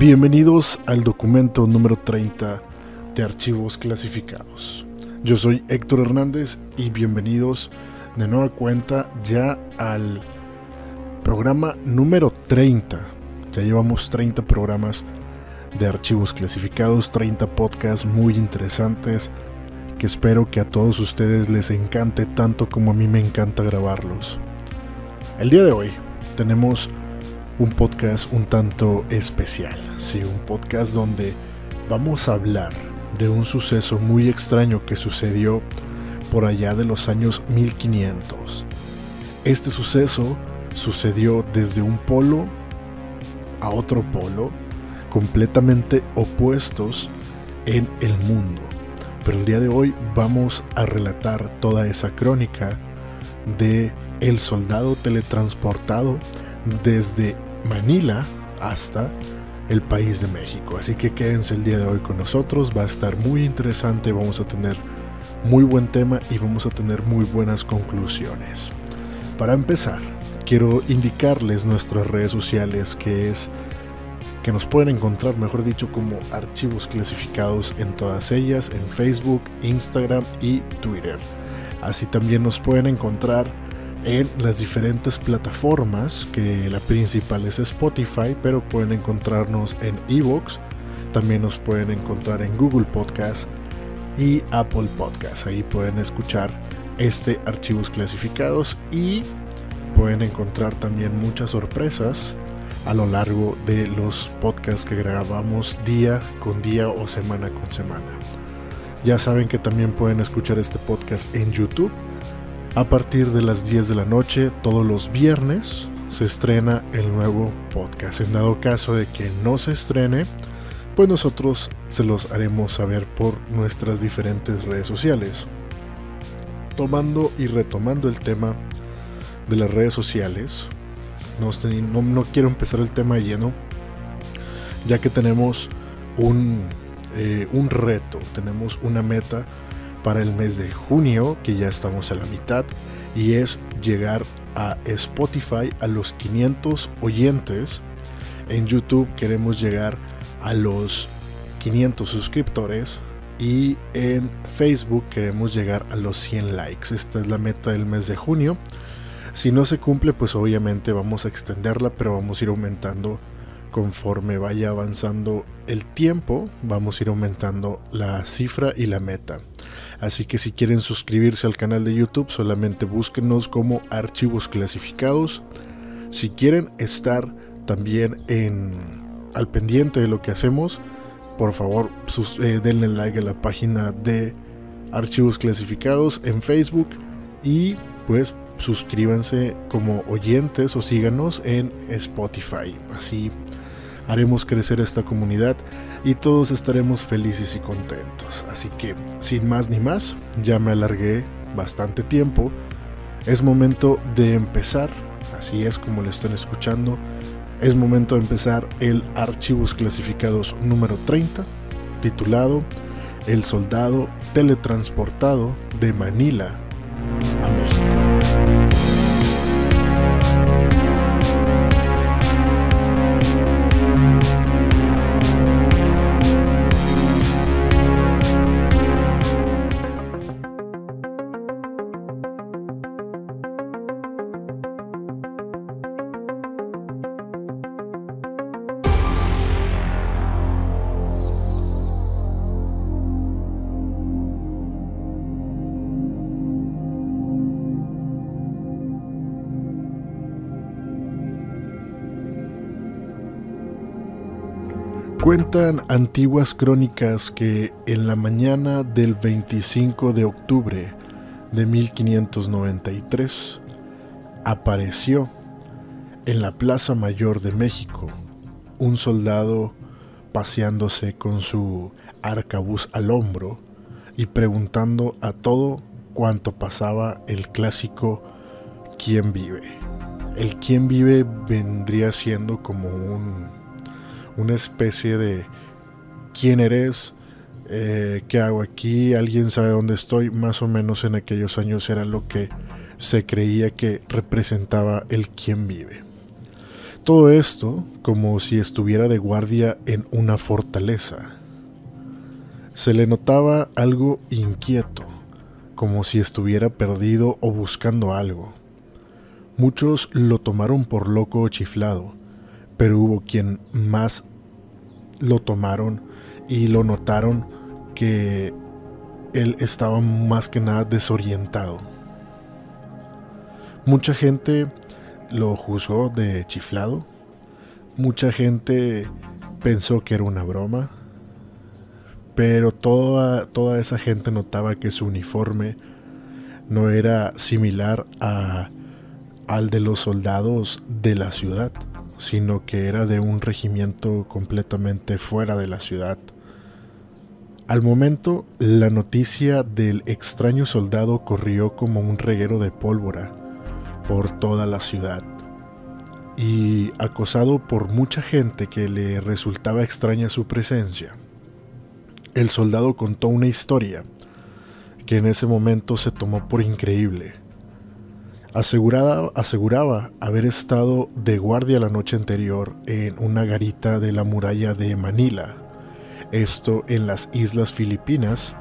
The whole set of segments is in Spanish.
Bienvenidos al documento número 30 de archivos clasificados. Yo soy Héctor Hernández y bienvenidos de nueva cuenta ya al programa número 30. Ya llevamos 30 programas de archivos clasificados, 30 podcasts muy interesantes que espero que a todos ustedes les encante tanto como a mí me encanta grabarlos. El día de hoy tenemos un podcast un tanto especial, sí, un podcast donde vamos a hablar de un suceso muy extraño que sucedió por allá de los años 1500. Este suceso sucedió desde un polo a otro polo, completamente opuestos en el mundo. Pero el día de hoy vamos a relatar toda esa crónica de el soldado teletransportado desde Manila hasta el país de México. Así que quédense el día de hoy con nosotros, va a estar muy interesante, vamos a tener muy buen tema y vamos a tener muy buenas conclusiones. Para empezar, quiero indicarles nuestras redes sociales que es que nos pueden encontrar, mejor dicho, como archivos clasificados en todas ellas, en Facebook, Instagram y Twitter. Así también nos pueden encontrar en las diferentes plataformas, que la principal es Spotify, pero pueden encontrarnos en Evox, también nos pueden encontrar en Google Podcast y Apple Podcast. Ahí pueden escuchar este archivos clasificados y pueden encontrar también muchas sorpresas a lo largo de los podcasts que grabamos día con día o semana con semana. Ya saben que también pueden escuchar este podcast en YouTube a partir de las 10 de la noche, todos los viernes, se estrena el nuevo podcast. En dado caso de que no se estrene, pues nosotros se los haremos saber por nuestras diferentes redes sociales. Tomando y retomando el tema de las redes sociales, no, quiero empezar el tema lleno, ya que tenemos un, eh, un reto, tenemos una meta para el mes de junio, que ya estamos a la mitad, y es llegar a Spotify a los 500 oyentes. En YouTube queremos llegar a los 500 suscriptores y en Facebook queremos llegar a los 100 likes. Esta es la meta del mes de junio. Si no se cumple, pues obviamente vamos a extenderla, pero vamos a ir aumentando conforme vaya avanzando el tiempo, vamos a ir aumentando la cifra y la meta. Así que si quieren suscribirse al canal de YouTube, solamente búsquenos como archivos clasificados. Si quieren estar también al pendiente de lo que hacemos, por favor eh, denle like a la página de archivos clasificados en Facebook y pues suscríbanse como oyentes o síganos en Spotify. Así haremos crecer esta comunidad y todos estaremos felices y contentos. Así que, sin más ni más, ya me alargué bastante tiempo. Es momento de empezar, así es como lo están escuchando. Es momento de empezar el archivos clasificados número 30, titulado El soldado teletransportado de Manila Antiguas crónicas que en la mañana del 25 de octubre de 1593 apareció en la Plaza Mayor de México un soldado paseándose con su arcabuz al hombro y preguntando a todo cuanto pasaba el clásico ¿Quién vive? El ¿Quién vive? vendría siendo como un una especie de quién eres, eh, qué hago aquí, alguien sabe dónde estoy, más o menos en aquellos años era lo que se creía que representaba el quién vive. Todo esto como si estuviera de guardia en una fortaleza. Se le notaba algo inquieto, como si estuviera perdido o buscando algo. Muchos lo tomaron por loco o chiflado, pero hubo quien más lo tomaron y lo notaron que él estaba más que nada desorientado. Mucha gente lo juzgó de chiflado, mucha gente pensó que era una broma, pero toda, toda esa gente notaba que su uniforme no era similar a al de los soldados de la ciudad, sino que era de un regimiento completamente fuera de la ciudad. Al momento, la noticia del extraño soldado corrió como un reguero de pólvora por toda la ciudad. Y acosado por mucha gente que le resultaba extraña su presencia, el soldado contó una historia que en ese momento se tomó por increíble aseguraba haber estado de guardia la noche anterior en una garita de la muralla de Manila, esto en las islas Filipinas,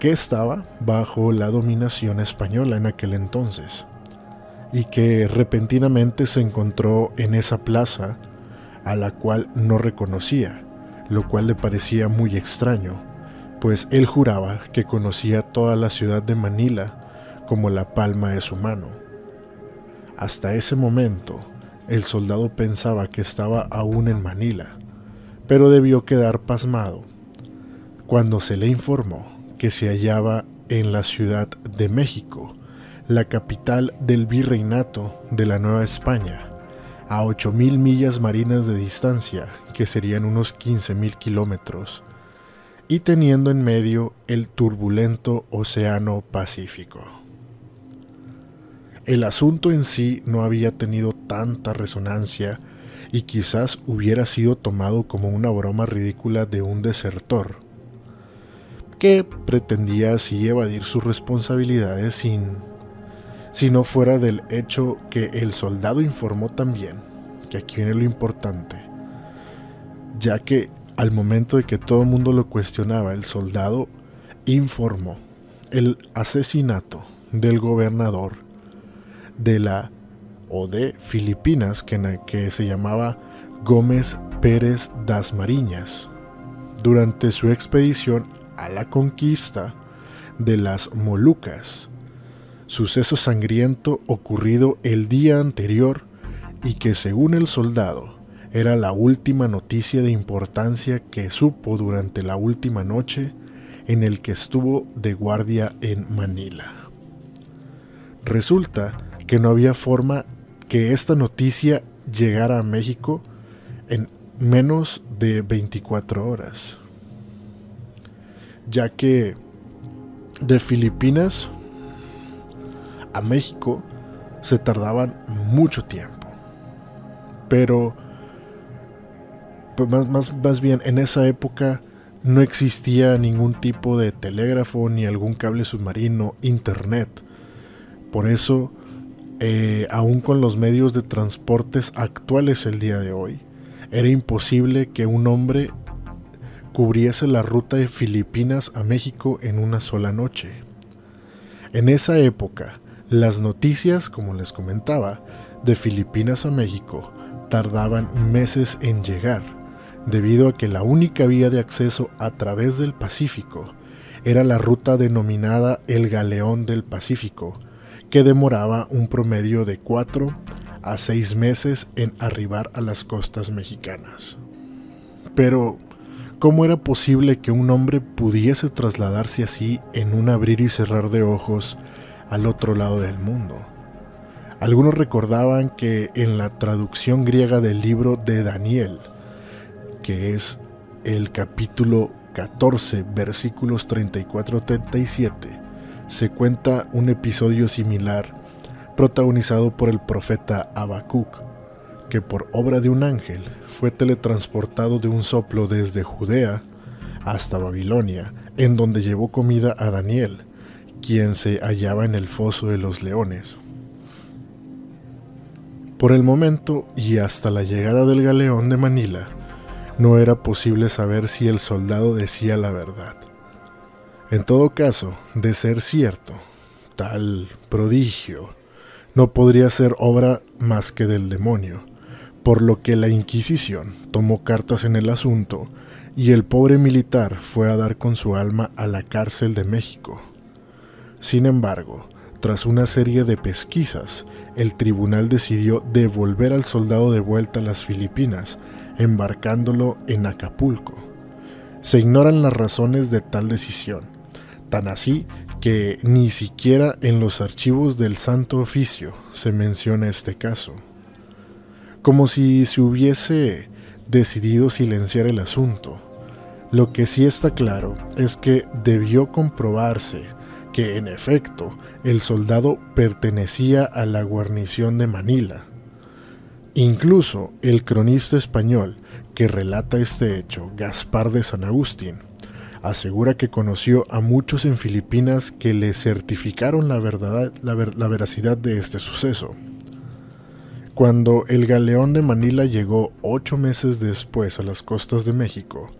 que estaba bajo la dominación española en aquel entonces, y que repentinamente se encontró en esa plaza a la cual no reconocía, lo cual le parecía muy extraño, pues él juraba que conocía toda la ciudad de Manila como la palma de su mano. Hasta ese momento, el soldado pensaba que estaba aún en Manila, pero debió quedar pasmado cuando se le informó que se hallaba en la Ciudad de México, la capital del virreinato de la Nueva España, a 8.000 millas marinas de distancia, que serían unos 15.000 kilómetros, y teniendo en medio el turbulento Océano Pacífico. El asunto en sí no había tenido tanta resonancia y quizás hubiera sido tomado como una broma ridícula de un desertor, que pretendía así evadir sus responsabilidades sin si no fuera del hecho que el soldado informó también, que aquí viene lo importante, ya que al momento de que todo el mundo lo cuestionaba, el soldado informó el asesinato del gobernador de la o de Filipinas que, que se llamaba Gómez Pérez das Mariñas durante su expedición a la conquista de las Molucas, suceso sangriento ocurrido el día anterior y que según el soldado era la última noticia de importancia que supo durante la última noche en el que estuvo de guardia en Manila. Resulta que no había forma que esta noticia llegara a México en menos de 24 horas. Ya que de Filipinas a México se tardaban mucho tiempo. Pero pues más, más, más bien en esa época no existía ningún tipo de telégrafo ni algún cable submarino, internet. Por eso eh, aún con los medios de transportes actuales el día de hoy, era imposible que un hombre cubriese la ruta de Filipinas a México en una sola noche. En esa época, las noticias, como les comentaba, de Filipinas a México tardaban meses en llegar, debido a que la única vía de acceso a través del Pacífico era la ruta denominada el Galeón del Pacífico, que demoraba un promedio de 4 a 6 meses en arribar a las costas mexicanas. Pero, ¿cómo era posible que un hombre pudiese trasladarse así en un abrir y cerrar de ojos al otro lado del mundo? Algunos recordaban que en la traducción griega del libro de Daniel, que es el capítulo 14, versículos 34-37, se cuenta un episodio similar protagonizado por el profeta Habacuc, que por obra de un ángel fue teletransportado de un soplo desde Judea hasta Babilonia, en donde llevó comida a Daniel, quien se hallaba en el foso de los leones. Por el momento y hasta la llegada del galeón de Manila, no era posible saber si el soldado decía la verdad. En todo caso, de ser cierto, tal prodigio no podría ser obra más que del demonio, por lo que la Inquisición tomó cartas en el asunto y el pobre militar fue a dar con su alma a la cárcel de México. Sin embargo, tras una serie de pesquisas, el tribunal decidió devolver al soldado de vuelta a las Filipinas, embarcándolo en Acapulco. Se ignoran las razones de tal decisión, tan así que ni siquiera en los archivos del Santo Oficio se menciona este caso. Como si se hubiese decidido silenciar el asunto. Lo que sí está claro es que debió comprobarse que en efecto el soldado pertenecía a la guarnición de Manila. Incluso el cronista español que relata este hecho, Gaspar de San Agustín, asegura que conoció a muchos en Filipinas que le certificaron la, verdad, la, veracidad de este suceso. Cuando el galeón de Manila llegó ocho meses después a las costas de México,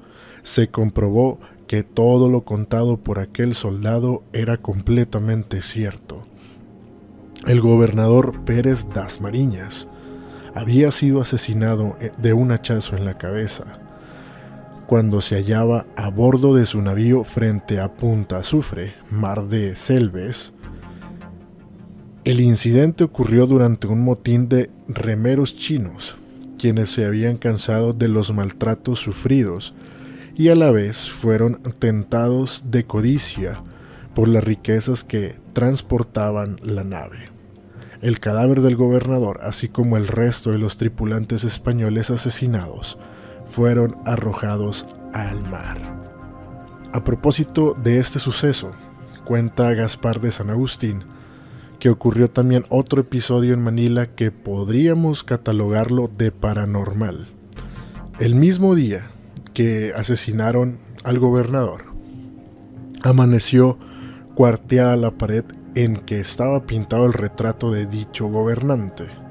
se comprobó que todo lo contado por aquel soldado era completamente cierto. El gobernador Pérez das Mariñas había sido asesinado eh, de un hachazo en la cabeza cuando se hallaba a bordo de su navío frente a Punta Azufre, mar de Selves. El incidente ocurrió durante un motín de remeros chinos, quienes se habían cansado de los maltratos sufridos y a la vez fueron tentados de codicia por las riquezas que transportaban la nave. El cadáver del gobernador, así como el resto de los tripulantes españoles asesinados, fueron arrojados al mar. A propósito de este suceso, cuenta Gaspar de San Agustín que ocurrió también otro episodio en Manila que podríamos catalogarlo de paranormal. El mismo día que asesinaron al gobernador, amaneció cuarteada la pared en que estaba pintado el retrato de dicho gobernante.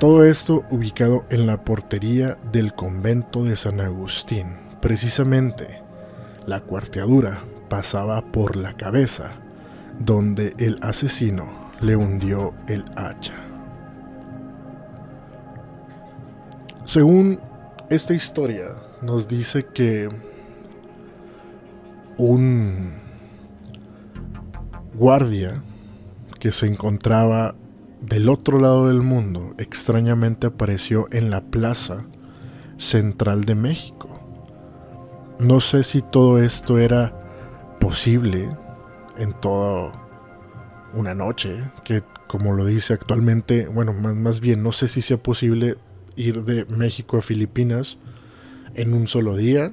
Todo esto ubicado en la portería del convento de San Agustín. Precisamente, la cuarteadura pasaba por la cabeza, donde el asesino le hundió el hacha. Según esta historia, nos dice que un guardia que se encontraba del otro lado del mundo extrañamente apareció en la plaza central de México. No sé si todo esto era posible en toda una noche, que como lo dice actualmente, bueno, más, más bien no sé si sea posible ir de México a Filipinas en un solo día.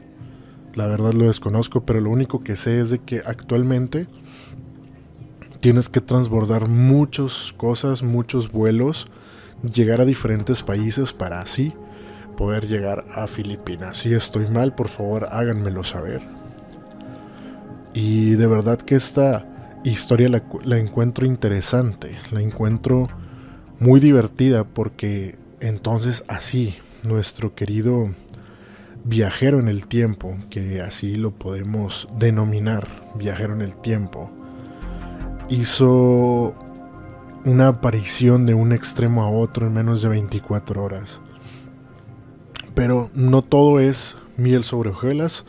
La verdad lo desconozco, pero lo único que sé es de que actualmente tienes que transbordar muchas cosas, muchos vuelos, llegar a diferentes países para así poder llegar a Filipinas. Si estoy mal, por favor háganmelo saber. Y de verdad que esta historia la, la encuentro interesante, la encuentro muy divertida porque entonces así nuestro querido viajero en el tiempo, que así lo podemos denominar, viajero en el tiempo, hizo una aparición de un extremo a otro en menos de 24 horas. Pero no todo es miel sobre hojuelas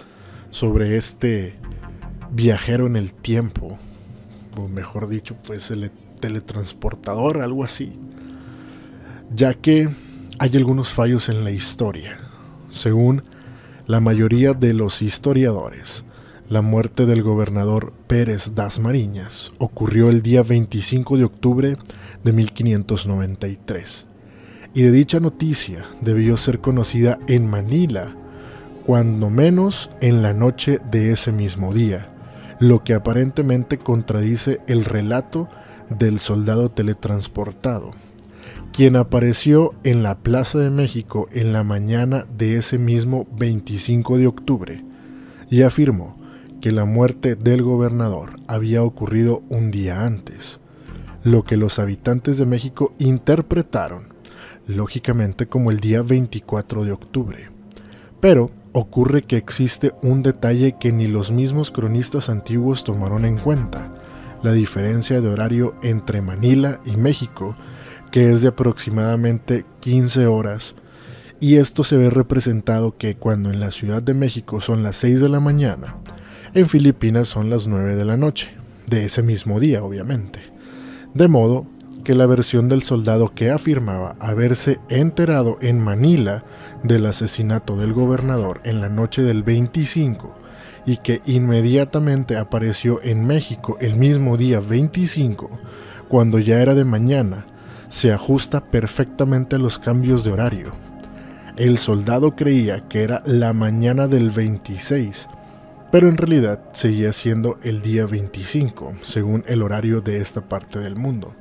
sobre este viajero en el tiempo, o mejor dicho, pues el teletransportador, algo así, ya que hay algunos fallos en la historia. Según la mayoría de los historiadores, la muerte del gobernador Pérez das Mariñas ocurrió el día 25 de octubre de 1593, y de dicha noticia debió ser conocida en Manila, cuando menos en la noche de ese mismo día, lo que aparentemente contradice el relato del soldado teletransportado quien apareció en la Plaza de México en la mañana de ese mismo 25 de octubre y afirmó que la muerte del gobernador había ocurrido un día antes, lo que los habitantes de México interpretaron lógicamente como el día 24 de octubre. Pero ocurre que existe un detalle que ni los mismos cronistas antiguos tomaron en cuenta, la diferencia de horario entre Manila y México, que es de aproximadamente 15 horas, y esto se ve representado que cuando en la Ciudad de México son las 6 de la mañana, en Filipinas son las 9 de la noche, de ese mismo día obviamente. De modo que la versión del soldado que afirmaba haberse enterado en Manila del asesinato del gobernador en la noche del 25 y que inmediatamente apareció en México el mismo día 25, cuando ya era de mañana, se ajusta perfectamente a los cambios de horario. El soldado creía que era la mañana del 26, pero en realidad seguía siendo el día 25, según el horario de esta parte del mundo.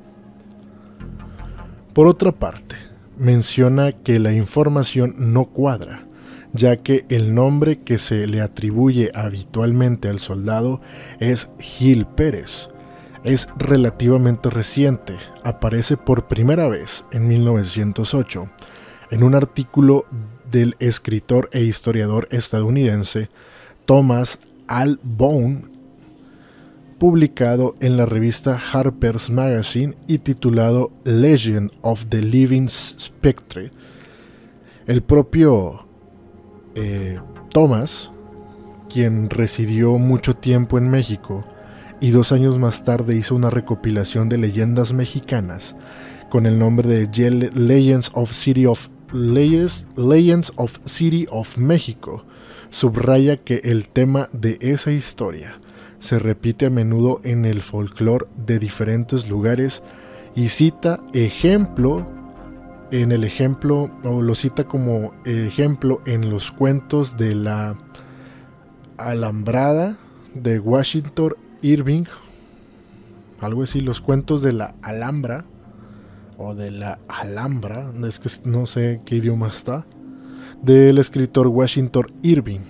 Por otra parte, menciona que la información no cuadra, ya que el nombre que se le atribuye habitualmente al soldado es Gil Pérez. Es relativamente reciente, aparece por primera vez en 1908, en un artículo del escritor e historiador estadounidense Thomas Albone publicado en la revista Harper's Magazine y titulado Legend of the Living Spectre. El propio eh, Thomas, quien residió mucho tiempo en México y dos años más tarde hizo una recopilación de leyendas mexicanas con el nombre de Legends of City of Legends of City of México, subraya que el tema de esa historia se repite a menudo en el folclore de diferentes lugares y cita ejemplo en el ejemplo o lo cita como ejemplo en los cuentos de la Alambrada de Washington Irving, algo así, los cuentos de la Alhambra o de la Alhambra, es que no sé qué idioma está, del escritor Washington Irving,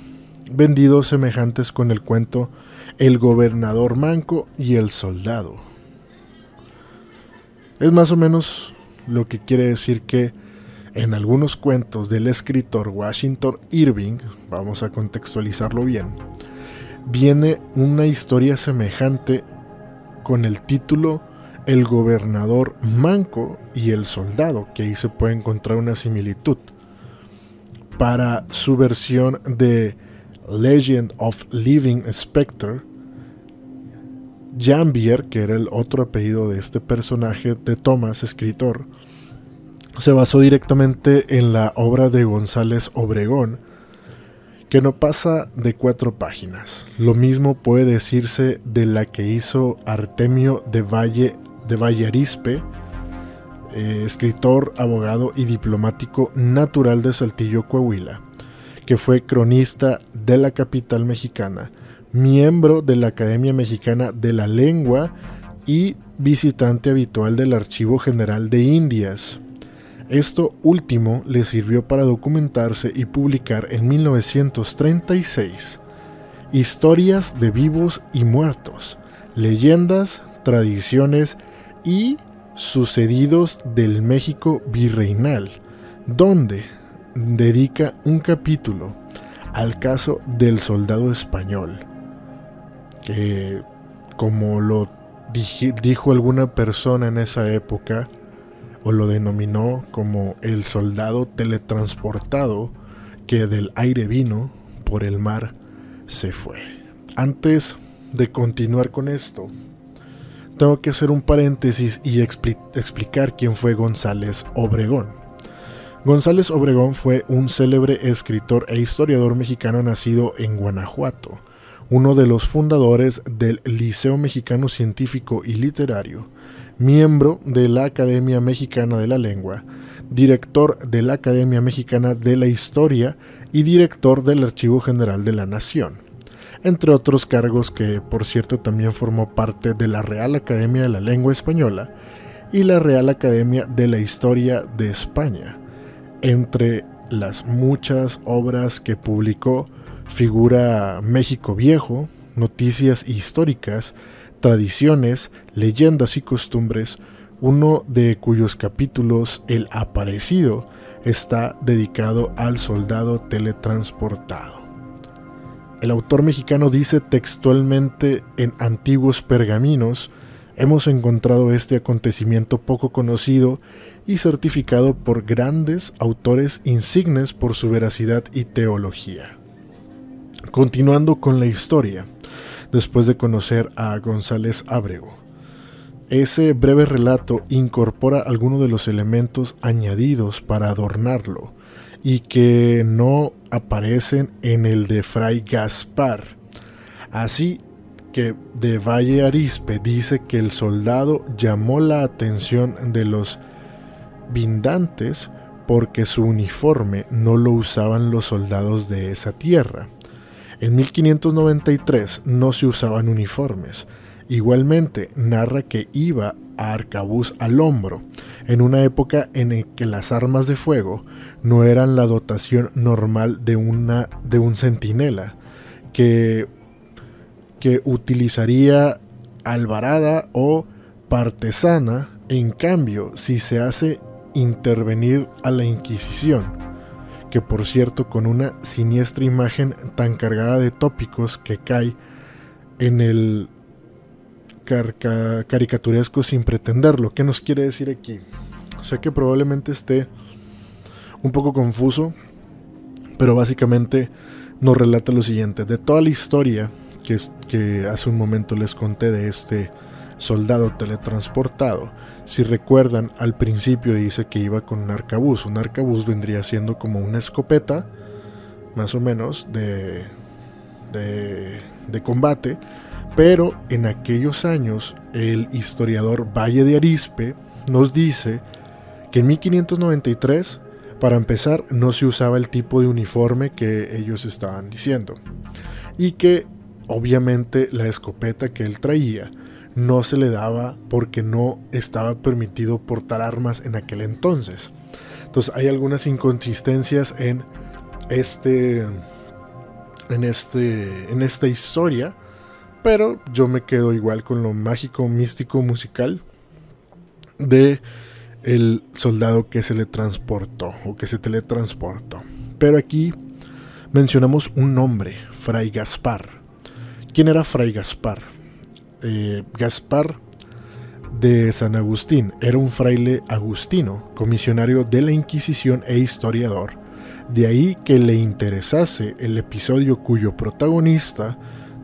vendidos semejantes con el cuento el gobernador manco y el soldado. Es más o menos lo que quiere decir que en algunos cuentos del escritor Washington Irving, vamos a contextualizarlo bien, viene una historia semejante con el título El gobernador manco y el soldado, que ahí se puede encontrar una similitud. Para su versión de Legend of Living Spectre, Jambier, que era el otro apellido de este personaje de Thomas, escritor, se basó directamente en la obra de González Obregón, que no pasa de cuatro páginas. Lo mismo puede decirse de la que hizo Artemio de Valle de Vallarispe, eh, escritor, abogado y diplomático natural de Saltillo, Coahuila, que fue cronista de la capital mexicana miembro de la Academia Mexicana de la Lengua y visitante habitual del Archivo General de Indias. Esto último le sirvió para documentarse y publicar en 1936 historias de vivos y muertos, leyendas, tradiciones y sucedidos del México virreinal, donde dedica un capítulo al caso del soldado español que como lo dijo alguna persona en esa época, o lo denominó como el soldado teletransportado que del aire vino, por el mar se fue. Antes de continuar con esto, tengo que hacer un paréntesis y explicar quién fue González Obregón. González Obregón fue un célebre escritor e historiador mexicano nacido en Guanajuato uno de los fundadores del Liceo Mexicano Científico y Literario, miembro de la Academia Mexicana de la Lengua, director de la Academia Mexicana de la Historia y director del Archivo General de la Nación, entre otros cargos que, por cierto, también formó parte de la Real Academia de la Lengua Española y la Real Academia de la Historia de España, entre las muchas obras que publicó figura México Viejo, noticias históricas, tradiciones, leyendas y costumbres, uno de cuyos capítulos, El aparecido, está dedicado al soldado teletransportado. El autor mexicano dice textualmente en antiguos pergaminos, hemos encontrado este acontecimiento poco conocido y certificado por grandes autores insignes por su veracidad y teología. Continuando con la historia, después de conocer a González Abrego, ese breve relato incorpora algunos de los elementos añadidos para adornarlo y que no aparecen en el de Fray Gaspar. Así que de Valle Arispe dice que el soldado llamó la atención de los vindantes porque su uniforme no lo usaban los soldados de esa tierra. En 1593 no se usaban uniformes, Igualmente, narra que iba arcabuz al hombro, en una época en que las armas de fuego no eran la dotación normal de, una, de un centinela, que, que utilizaría alvarada o partesana, en cambio, si se hace intervenir a la Inquisición, que por cierto con una siniestra imagen tan cargada de tópicos que cae en el caricaturesco sin pretenderlo. ¿Qué nos quiere decir aquí? Sé que probablemente esté un poco confuso, pero básicamente nos relata lo siguiente. De toda la historia que, hace un momento les conté de este soldado teletransportado, si recuerdan, al principio dice que iba con un arcabuz. Un arcabuz vendría siendo como una escopeta, más o menos, de, de combate pero en aquellos años, el historiador Valle de Arispe nos dice que en 1593, para empezar, no se usaba el tipo de uniforme que ellos estaban diciendo. Y que obviamente la escopeta que él traía no se le daba porque no estaba permitido portar armas en aquel entonces. Entonces hay algunas inconsistencias en este en este en esta historia pero yo me quedo igual con lo mágico, místico, musical de el soldado que se le transportó o que se teletransportó. Pero aquí mencionamos un nombre, Fray Gaspar. ¿Quién era Fray Gaspar? Eh, Gaspar de San Agustín era un fraile agustino, comisionario de la Inquisición e historiador. De ahí que le interesase el episodio cuyo protagonista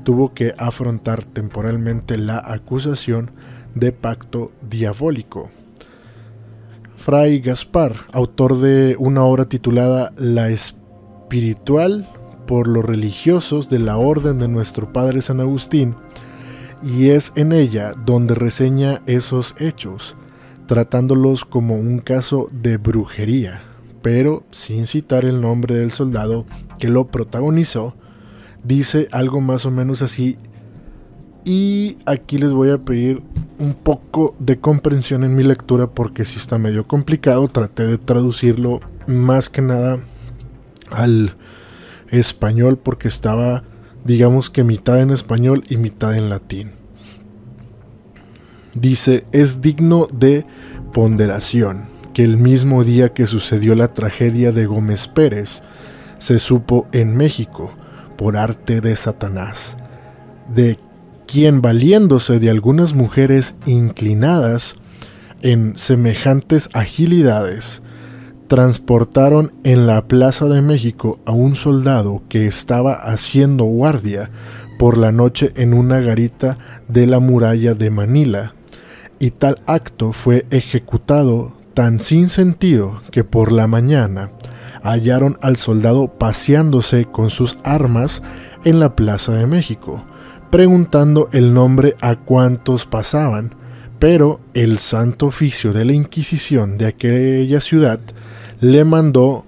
tuvo que afrontar temporalmente la acusación de pacto diabólico. Fray Gaspar, autor de una obra titulada La espiritual por los religiosos de la Orden de nuestro Padre San Agustín, y es en ella donde reseña esos hechos, tratándolos como un caso de brujería, pero sin citar el nombre del soldado que lo protagonizó, dice algo más o menos así. Y aquí les voy a pedir un poco de comprensión en mi lectura porque si está medio complicado. Traté de traducirlo más que nada al español porque estaba, digamos que mitad en español y mitad en latín. Dice, es digno de ponderación que el mismo día que sucedió la tragedia de Gómez Pérez, se supo en México por arte de Satanás, de quien valiéndose de algunas mujeres inclinadas en semejantes agilidades, transportaron en la Plaza de México a un soldado que estaba haciendo guardia por la noche en una garita de la muralla de Manila, y tal acto fue ejecutado tan sin sentido que por la mañana hallaron al soldado paseándose con sus armas en la Plaza de México, preguntando el nombre a cuantos pasaban, pero el santo oficio de la Inquisición de aquella ciudad le mandó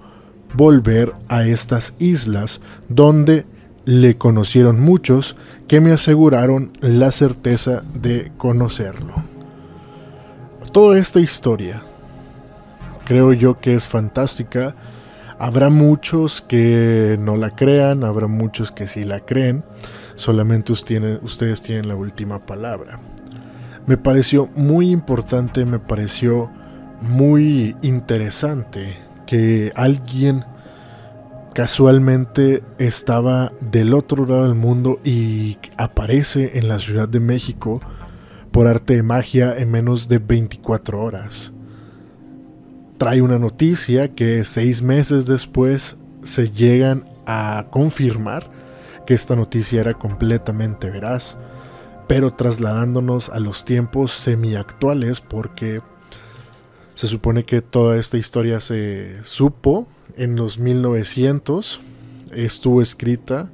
volver a estas islas donde le conocieron muchos que me aseguraron la certeza de conocerlo. Toda esta historia creo yo que es fantástica Habrá muchos que no la crean, habrá muchos que sí la creen, solamente ustedes tienen la última palabra. Me pareció muy importante, me pareció muy interesante que alguien casualmente estaba del otro lado del mundo y aparece en la Ciudad de México por arte de magia en menos de 24 horas. Trae una noticia que seis meses después se llegan a confirmar que esta noticia era completamente veraz, pero trasladándonos a los tiempos semiactuales porque se supone que toda esta historia se supo en los 1900, estuvo escrita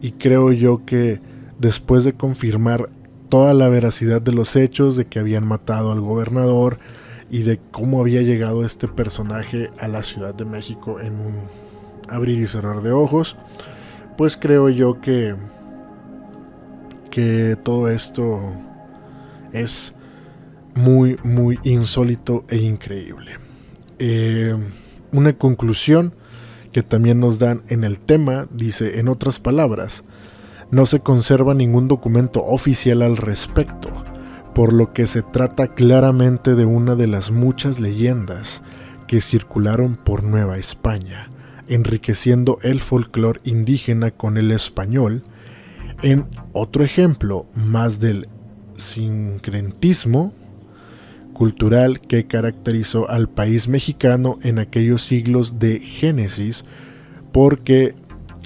y creo yo que después de confirmar toda la veracidad de los hechos, de que habían matado al gobernador y de cómo había llegado este personaje a la Ciudad de México en un abrir y cerrar de ojos, pues creo yo que que todo esto es muy, muy insólito e increíble. Eh, una conclusión que también nos dan en el tema dice, en otras palabras, no se conserva ningún documento oficial al respecto, por lo que se trata claramente de una de las muchas leyendas que circularon por Nueva España, enriqueciendo el folclore indígena con el español, en otro ejemplo más del sincretismo cultural que caracterizó al país mexicano en aquellos siglos de Génesis, porque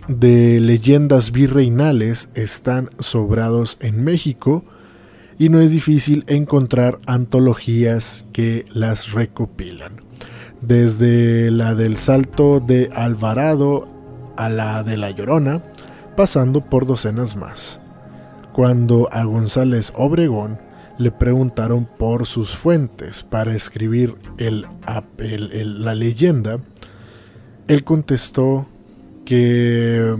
de leyendas virreinales están sobrados en México y no es difícil encontrar antologías que las recopilan. Desde la del Salto de Alvarado a la de La Llorona, pasando por docenas más. Cuando a González Obregón le preguntaron por sus fuentes para escribir el, la leyenda, él contestó que,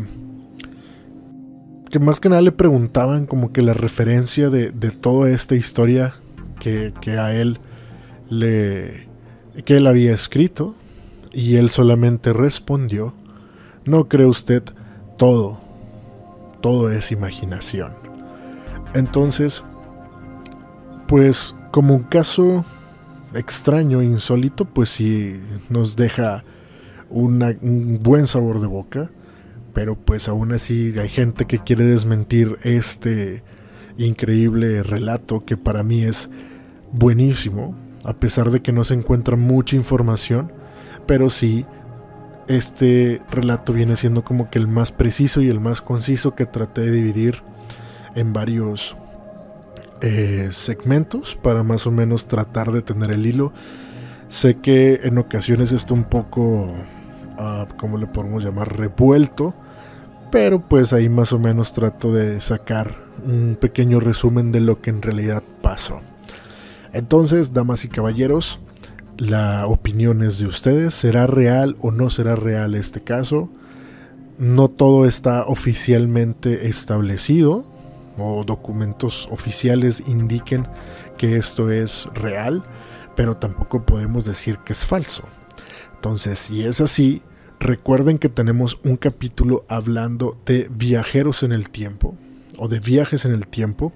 más que nada le preguntaban como que la referencia de, toda esta historia que, que, a él le que él había escrito y él solamente respondió no cree usted todo todo es imaginación entonces pues como un caso extraño, insólito, pues sí nos deja un buen sabor de boca, pero pues aún así hay gente que quiere desmentir este increíble relato que para mí es buenísimo, a pesar de que no se encuentra mucha información, pero sí este relato viene siendo como que el más preciso y el más conciso que traté de dividir en varios eh, segmentos para más o menos tratar de tener el hilo. Sé que en ocasiones está un poco, uh, ¿cómo le podemos llamar? Revuelto. Pero pues ahí más o menos trato de sacar un pequeño resumen de lo que en realidad pasó. Entonces, damas y caballeros, la opinión es de ustedes. ¿Será real o no será real este caso? No todo está oficialmente establecido o documentos oficiales indiquen que esto es real, pero tampoco podemos decir que es falso. Entonces, si es así, recuerden que tenemos un capítulo hablando de viajeros en el tiempo o de viajes en el tiempo,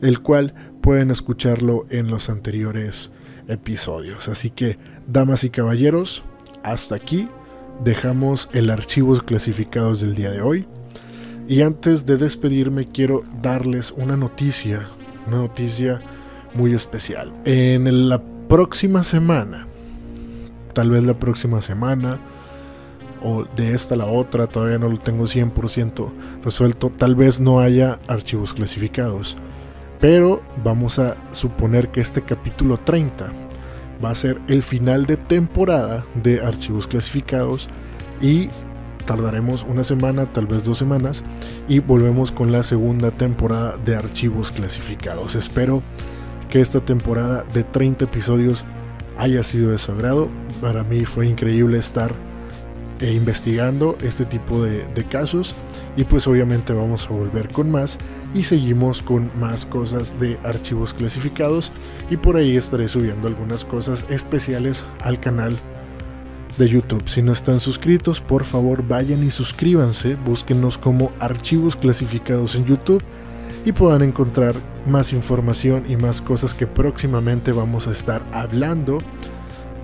el cual pueden escucharlo en los anteriores episodios. Así que, damas y caballeros, hasta aquí dejamos el archivos clasificados del día de hoy. Y antes de despedirme quiero darles una noticia, una noticia muy especial. En la próxima semana, tal vez la próxima semana, o de esta a la otra, todavía no lo tengo 100% resuelto, tal vez no haya archivos clasificados. Pero vamos a suponer que este capítulo 30 va a ser el final de temporada de archivos clasificados y tardaremos una semana, tal vez dos semanas, y volvemos con la segunda temporada de archivos clasificados. Espero que esta temporada de 30 episodios haya sido de su agrado. Para mí fue increíble estar eh, investigando este tipo de, de, casos. Y pues obviamente vamos a volver con más y seguimos con más cosas de archivos clasificados. Y por ahí estaré subiendo algunas cosas especiales al canal de YouTube. Si no están suscritos, por favor vayan y suscríbanse, búsquenos como archivos clasificados en YouTube y puedan encontrar más información y más cosas que próximamente vamos a estar hablando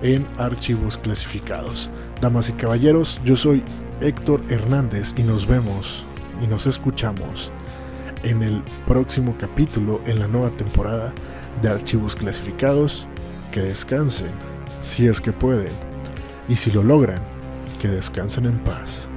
en archivos clasificados. Damas y caballeros, yo soy Héctor Hernández y nos vemos y nos escuchamos en el próximo capítulo en la nueva temporada de archivos clasificados. Que descansen, si es que pueden, y si lo logran, que descansen en paz.